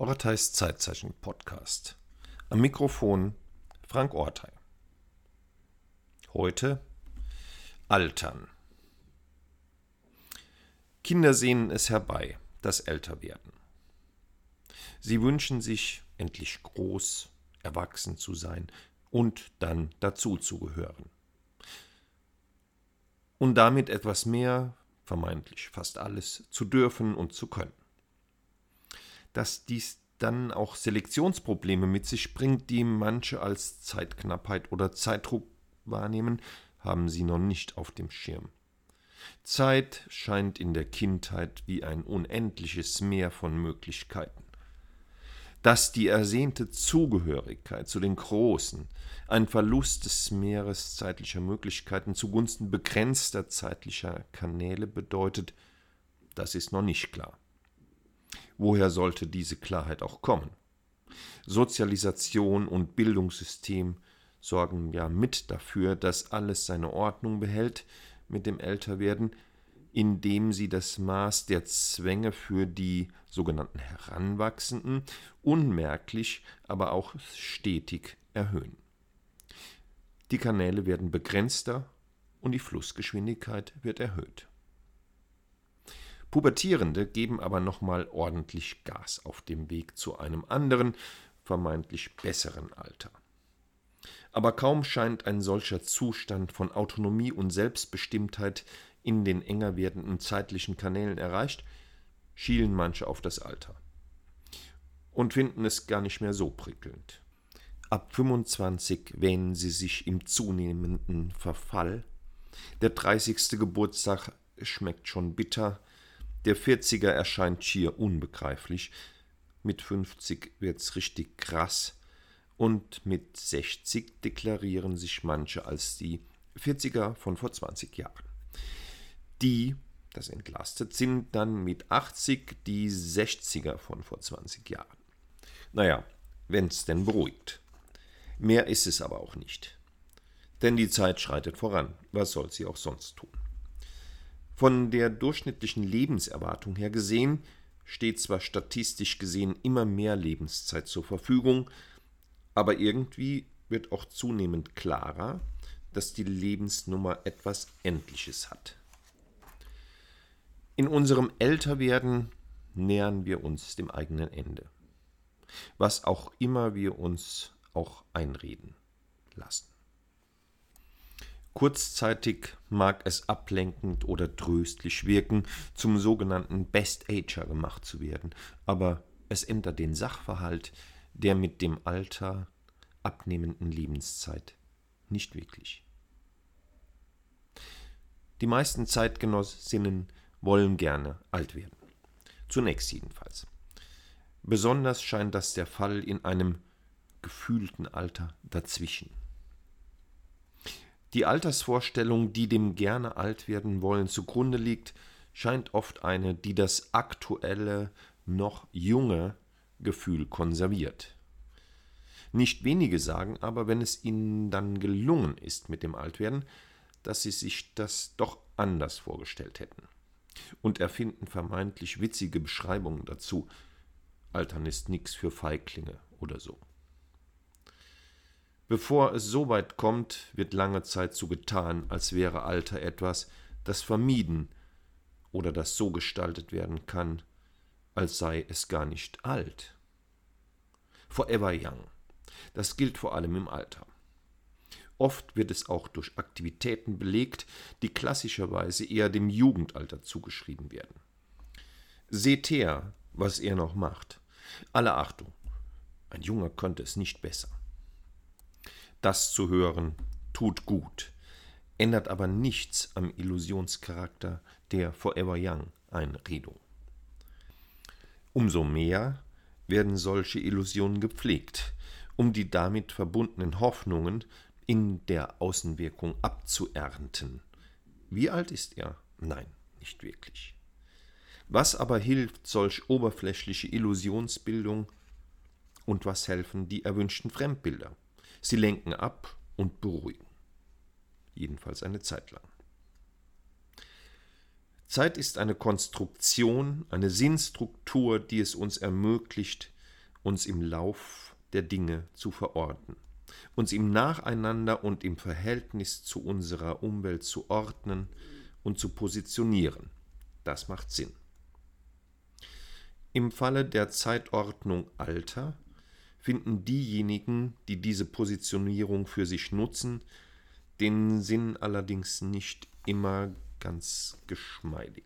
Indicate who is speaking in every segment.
Speaker 1: Orteis Zeitzeichen Podcast. Am Mikrofon Frank Ortei. Heute Altern. Kinder sehnen es herbei, das Älterwerden. Sie wünschen sich, endlich groß, erwachsen zu sein und dann dazuzugehören. Und damit etwas mehr, vermeintlich fast alles, zu dürfen und zu können dass dies dann auch Selektionsprobleme mit sich bringt, die manche als Zeitknappheit oder Zeitdruck wahrnehmen, haben sie noch nicht auf dem Schirm. Zeit scheint in der Kindheit wie ein unendliches Meer von Möglichkeiten. Dass die ersehnte Zugehörigkeit zu den Großen ein Verlust des Meeres zeitlicher Möglichkeiten zugunsten begrenzter zeitlicher Kanäle bedeutet, das ist noch nicht klar. Woher sollte diese Klarheit auch kommen? Sozialisation und Bildungssystem sorgen ja mit dafür, dass alles seine Ordnung behält mit dem Älterwerden, indem sie das Maß der Zwänge für die sogenannten Heranwachsenden unmerklich, aber auch stetig erhöhen. Die Kanäle werden begrenzter und die Flussgeschwindigkeit wird erhöht. Pubertierende geben aber nochmal ordentlich Gas auf dem Weg zu einem anderen, vermeintlich besseren Alter. Aber kaum scheint ein solcher Zustand von Autonomie und Selbstbestimmtheit in den enger werdenden zeitlichen Kanälen erreicht, schielen manche auf das Alter und finden es gar nicht mehr so prickelnd. Ab 25 wähnen sie sich im zunehmenden Verfall. Der 30. Geburtstag schmeckt schon bitter, der 40er erscheint schier unbegreiflich, mit 50 wird's richtig krass und mit 60 deklarieren sich manche als die 40er von vor 20 Jahren. Die, das entlastet, sind dann mit 80 die 60er von vor 20 Jahren. Naja, wenn's denn beruhigt. Mehr ist es aber auch nicht. Denn die Zeit schreitet voran. Was soll sie auch sonst tun? Von der durchschnittlichen Lebenserwartung her gesehen steht zwar statistisch gesehen immer mehr Lebenszeit zur Verfügung, aber irgendwie wird auch zunehmend klarer, dass die Lebensnummer etwas Endliches hat. In unserem Älterwerden nähern wir uns dem eigenen Ende, was auch immer wir uns auch einreden lassen. Kurzzeitig mag es ablenkend oder tröstlich wirken, zum sogenannten Best Ager gemacht zu werden, aber es ändert den Sachverhalt der mit dem Alter abnehmenden Lebenszeit nicht wirklich. Die meisten Zeitgenossinnen wollen gerne alt werden. Zunächst jedenfalls. Besonders scheint das der Fall in einem gefühlten Alter dazwischen. Die Altersvorstellung, die dem gerne alt werden wollen zugrunde liegt, scheint oft eine, die das aktuelle, noch junge Gefühl konserviert. Nicht wenige sagen aber, wenn es ihnen dann gelungen ist mit dem Altwerden, dass sie sich das doch anders vorgestellt hätten und erfinden vermeintlich witzige Beschreibungen dazu. Altern ist nix für Feiglinge oder so. Bevor es so weit kommt, wird lange Zeit so getan, als wäre Alter etwas, das vermieden oder das so gestaltet werden kann, als sei es gar nicht alt. Forever Young. Das gilt vor allem im Alter. Oft wird es auch durch Aktivitäten belegt, die klassischerweise eher dem Jugendalter zugeschrieben werden. Seht her, was er noch macht. Alle Achtung, ein Junger könnte es nicht besser. Das zu hören tut gut, ändert aber nichts am Illusionscharakter der Forever Young Einredung. Umso mehr werden solche Illusionen gepflegt, um die damit verbundenen Hoffnungen in der Außenwirkung abzuernten. Wie alt ist er? Nein, nicht wirklich. Was aber hilft solch oberflächliche Illusionsbildung und was helfen die erwünschten Fremdbilder? Sie lenken ab und beruhigen. Jedenfalls eine Zeit lang. Zeit ist eine Konstruktion, eine Sinnstruktur, die es uns ermöglicht, uns im Lauf der Dinge zu verorten, uns im Nacheinander und im Verhältnis zu unserer Umwelt zu ordnen und zu positionieren. Das macht Sinn. Im Falle der Zeitordnung Alter finden diejenigen, die diese Positionierung für sich nutzen, den Sinn allerdings nicht immer ganz geschmeidig.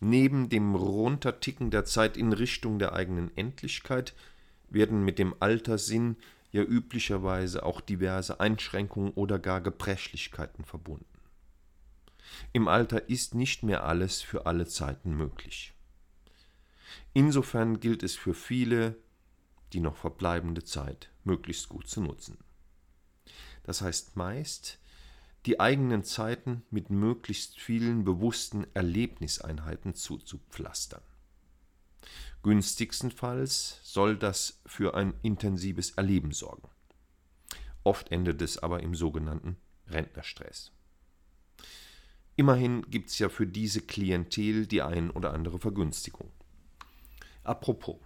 Speaker 1: Neben dem Runterticken der Zeit in Richtung der eigenen Endlichkeit werden mit dem Alterssinn ja üblicherweise auch diverse Einschränkungen oder gar Gebrechlichkeiten verbunden. Im Alter ist nicht mehr alles für alle Zeiten möglich. Insofern gilt es für viele, die noch verbleibende Zeit möglichst gut zu nutzen. Das heißt meist, die eigenen Zeiten mit möglichst vielen bewussten Erlebniseinheiten zuzupflastern. Günstigstenfalls soll das für ein intensives Erleben sorgen. Oft endet es aber im sogenannten Rentnerstress. Immerhin gibt es ja für diese Klientel die ein oder andere Vergünstigung. Apropos,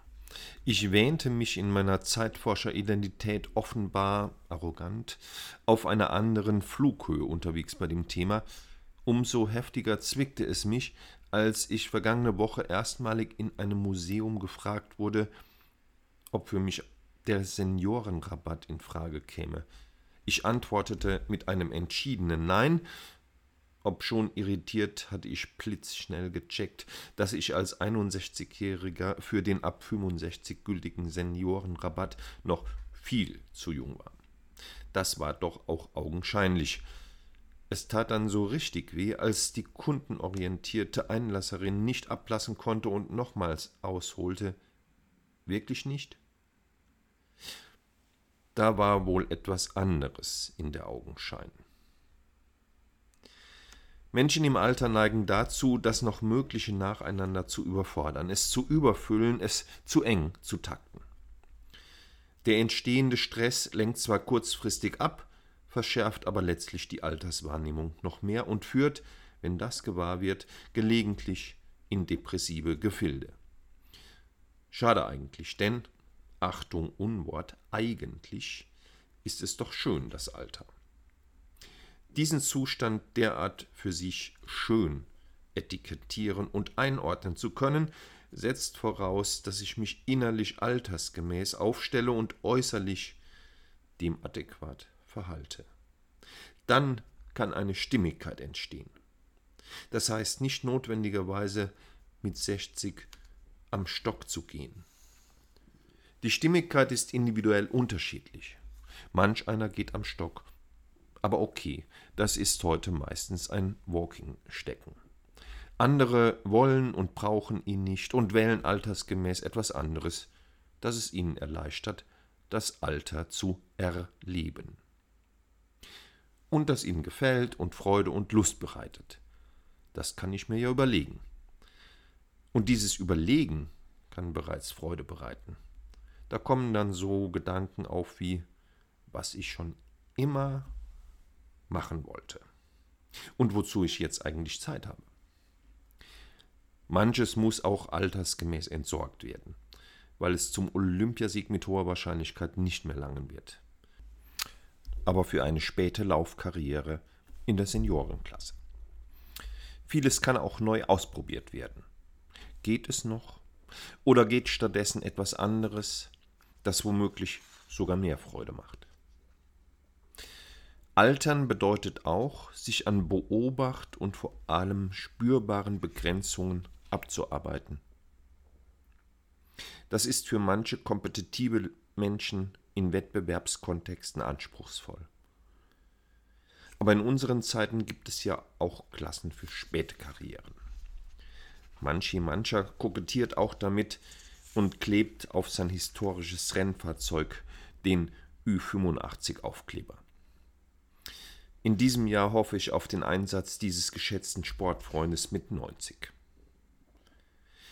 Speaker 1: ich wähnte mich in meiner Zeitforscher-Identität offenbar arrogant auf einer anderen Flughöhe unterwegs bei dem Thema. Umso heftiger zwickte es mich, als ich vergangene Woche erstmalig in einem Museum gefragt wurde, ob für mich der Seniorenrabatt in Frage käme. Ich antwortete mit einem entschiedenen Nein Obschon irritiert, hatte ich blitzschnell gecheckt, dass ich als 61-Jähriger für den ab 65 gültigen Seniorenrabatt noch viel zu jung war. Das war doch auch augenscheinlich. Es tat dann so richtig weh, als die kundenorientierte Einlasserin nicht ablassen konnte und nochmals ausholte. Wirklich nicht? Da war wohl etwas anderes in der Augenschein. Menschen im Alter neigen dazu, das noch Mögliche nacheinander zu überfordern, es zu überfüllen, es zu eng zu takten. Der entstehende Stress lenkt zwar kurzfristig ab, verschärft aber letztlich die Alterswahrnehmung noch mehr und führt, wenn das gewahr wird, gelegentlich in depressive Gefilde. Schade eigentlich, denn, Achtung Unwort, eigentlich ist es doch schön, das Alter diesen Zustand derart für sich schön etikettieren und einordnen zu können, setzt voraus, dass ich mich innerlich altersgemäß aufstelle und äußerlich dem adäquat verhalte. Dann kann eine Stimmigkeit entstehen. Das heißt nicht notwendigerweise mit 60 am Stock zu gehen. Die Stimmigkeit ist individuell unterschiedlich. Manch einer geht am Stock aber okay, das ist heute meistens ein Walking-Stecken. Andere wollen und brauchen ihn nicht und wählen altersgemäß etwas anderes, das es ihnen erleichtert, das Alter zu erleben. Und das ihnen gefällt und Freude und Lust bereitet. Das kann ich mir ja überlegen. Und dieses Überlegen kann bereits Freude bereiten. Da kommen dann so Gedanken auf wie, was ich schon immer machen wollte. Und wozu ich jetzt eigentlich Zeit habe. Manches muss auch altersgemäß entsorgt werden, weil es zum Olympiasieg mit hoher Wahrscheinlichkeit nicht mehr langen wird. Aber für eine späte Laufkarriere in der Seniorenklasse. Vieles kann auch neu ausprobiert werden. Geht es noch? Oder geht stattdessen etwas anderes, das womöglich sogar mehr Freude macht? Altern bedeutet auch, sich an Beobacht und vor allem spürbaren Begrenzungen abzuarbeiten. Das ist für manche kompetitive Menschen in Wettbewerbskontexten anspruchsvoll. Aber in unseren Zeiten gibt es ja auch Klassen für späte Karrieren. Manche mancher kokettiert auch damit und klebt auf sein historisches Rennfahrzeug den Ü85 Aufkleber. In diesem Jahr hoffe ich auf den Einsatz dieses geschätzten Sportfreundes mit 90.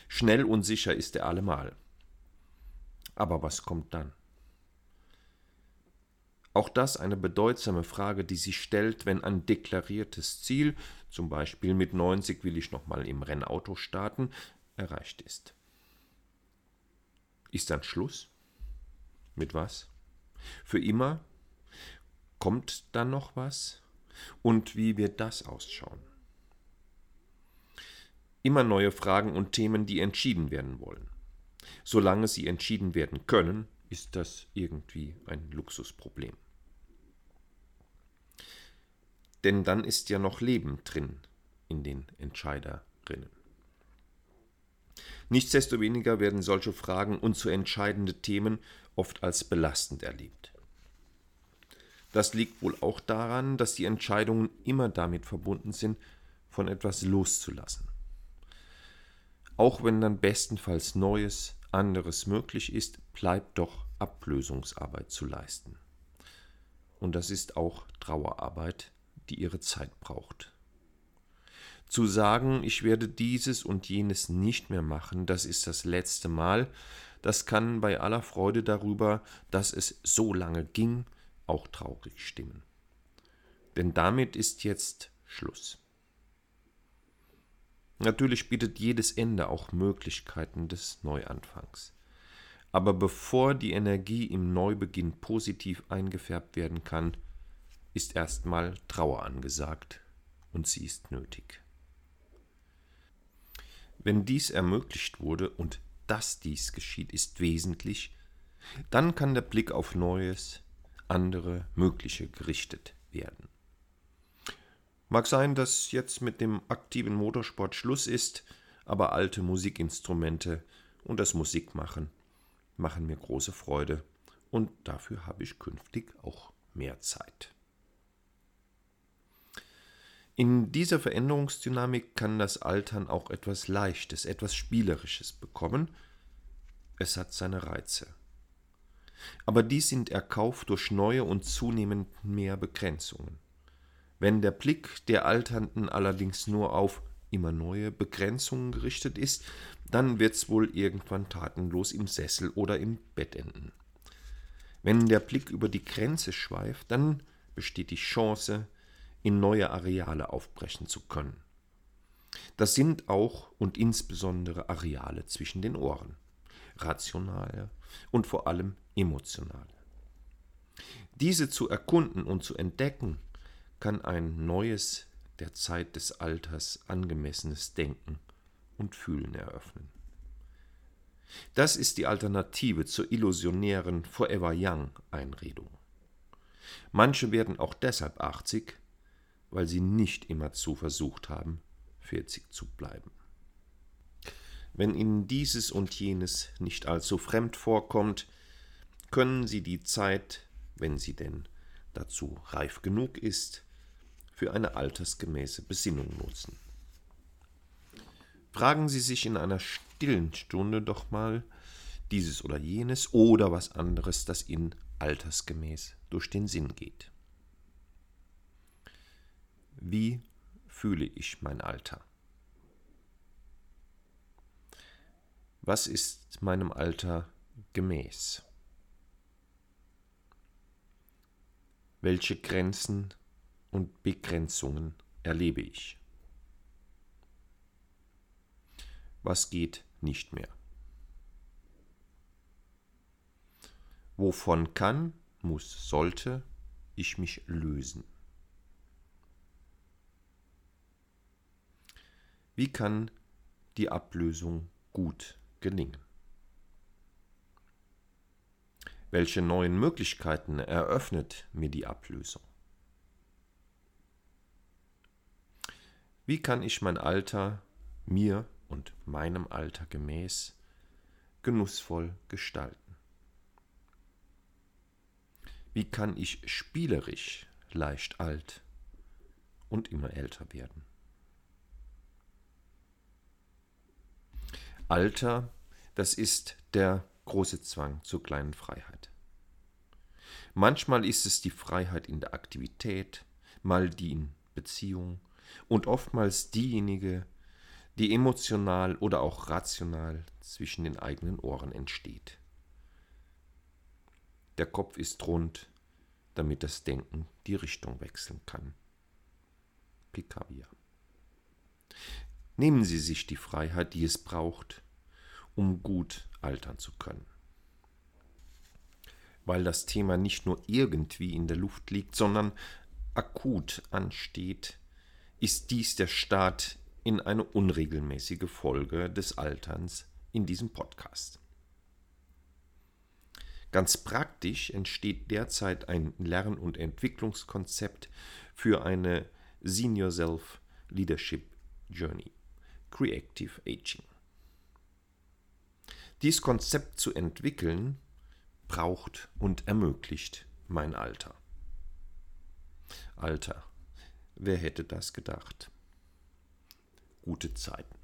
Speaker 1: Schnell und sicher ist er allemal. Aber was kommt dann? Auch das eine bedeutsame Frage, die sich stellt, wenn ein deklariertes Ziel, zum Beispiel mit 90 will ich nochmal im Rennauto starten, erreicht ist. Ist dann Schluss? Mit was? Für immer? Kommt dann noch was? Und wie wird das ausschauen? Immer neue Fragen und Themen, die entschieden werden wollen. Solange sie entschieden werden können, ist das irgendwie ein Luxusproblem. Denn dann ist ja noch Leben drin in den Entscheiderinnen. Nichtsdestoweniger werden solche Fragen und zu entscheidende Themen oft als belastend erlebt. Das liegt wohl auch daran, dass die Entscheidungen immer damit verbunden sind, von etwas loszulassen. Auch wenn dann bestenfalls Neues, anderes möglich ist, bleibt doch Ablösungsarbeit zu leisten. Und das ist auch Trauerarbeit, die ihre Zeit braucht. Zu sagen, ich werde dieses und jenes nicht mehr machen, das ist das letzte Mal, das kann bei aller Freude darüber, dass es so lange ging, auch traurig stimmen. Denn damit ist jetzt Schluss. Natürlich bietet jedes Ende auch Möglichkeiten des Neuanfangs. Aber bevor die Energie im Neubeginn positiv eingefärbt werden kann, ist erstmal Trauer angesagt und sie ist nötig. Wenn dies ermöglicht wurde und dass dies geschieht, ist wesentlich, dann kann der Blick auf Neues, andere, mögliche gerichtet werden. Mag sein, dass jetzt mit dem aktiven Motorsport Schluss ist, aber alte Musikinstrumente und das Musikmachen machen mir große Freude und dafür habe ich künftig auch mehr Zeit. In dieser Veränderungsdynamik kann das Altern auch etwas Leichtes, etwas Spielerisches bekommen. Es hat seine Reize. Aber dies sind erkauft durch neue und zunehmend mehr Begrenzungen. Wenn der Blick der Alternden allerdings nur auf immer neue Begrenzungen gerichtet ist, dann wird's wohl irgendwann tatenlos im Sessel oder im Bett enden. Wenn der Blick über die Grenze schweift, dann besteht die Chance, in neue Areale aufbrechen zu können. Das sind auch und insbesondere Areale zwischen den Ohren, rationale und vor allem emotionale. Diese zu erkunden und zu entdecken, kann ein neues, der Zeit des Alters angemessenes Denken und Fühlen eröffnen. Das ist die Alternative zur illusionären Forever Young Einredung. Manche werden auch deshalb 80, weil sie nicht immerzu versucht haben, 40 zu bleiben. Wenn ihnen dieses und jenes nicht allzu fremd vorkommt, können sie die Zeit, wenn sie denn dazu reif genug ist, für eine altersgemäße Besinnung nutzen. Fragen Sie sich in einer stillen Stunde doch mal dieses oder jenes oder was anderes, das Ihnen altersgemäß durch den Sinn geht. Wie fühle ich mein Alter? Was ist meinem Alter gemäß? Welche Grenzen und Begrenzungen erlebe ich? Was geht nicht mehr? Wovon kann, muss, sollte ich mich lösen? Wie kann die Ablösung gut gelingen? Welche neuen Möglichkeiten eröffnet mir die Ablösung? Wie kann ich mein Alter mir und meinem Alter gemäß genussvoll gestalten? Wie kann ich spielerisch leicht alt und immer älter werden? Alter, das ist der große Zwang zur kleinen Freiheit. Manchmal ist es die Freiheit in der Aktivität, mal die in Beziehung und oftmals diejenige, die emotional oder auch rational zwischen den eigenen Ohren entsteht. Der Kopf ist rund, damit das Denken die Richtung wechseln kann. Picabia. Nehmen Sie sich die Freiheit, die es braucht, um gut altern zu können. weil das Thema nicht nur irgendwie in der Luft liegt, sondern akut ansteht, ist dies der Start in eine unregelmäßige Folge des Alterns in diesem Podcast. Ganz praktisch entsteht derzeit ein Lern- und Entwicklungskonzept für eine Senior Self Leadership Journey, Creative Aging. Dies Konzept zu entwickeln, braucht und ermöglicht mein Alter. Alter, wer hätte das gedacht? Gute Zeiten.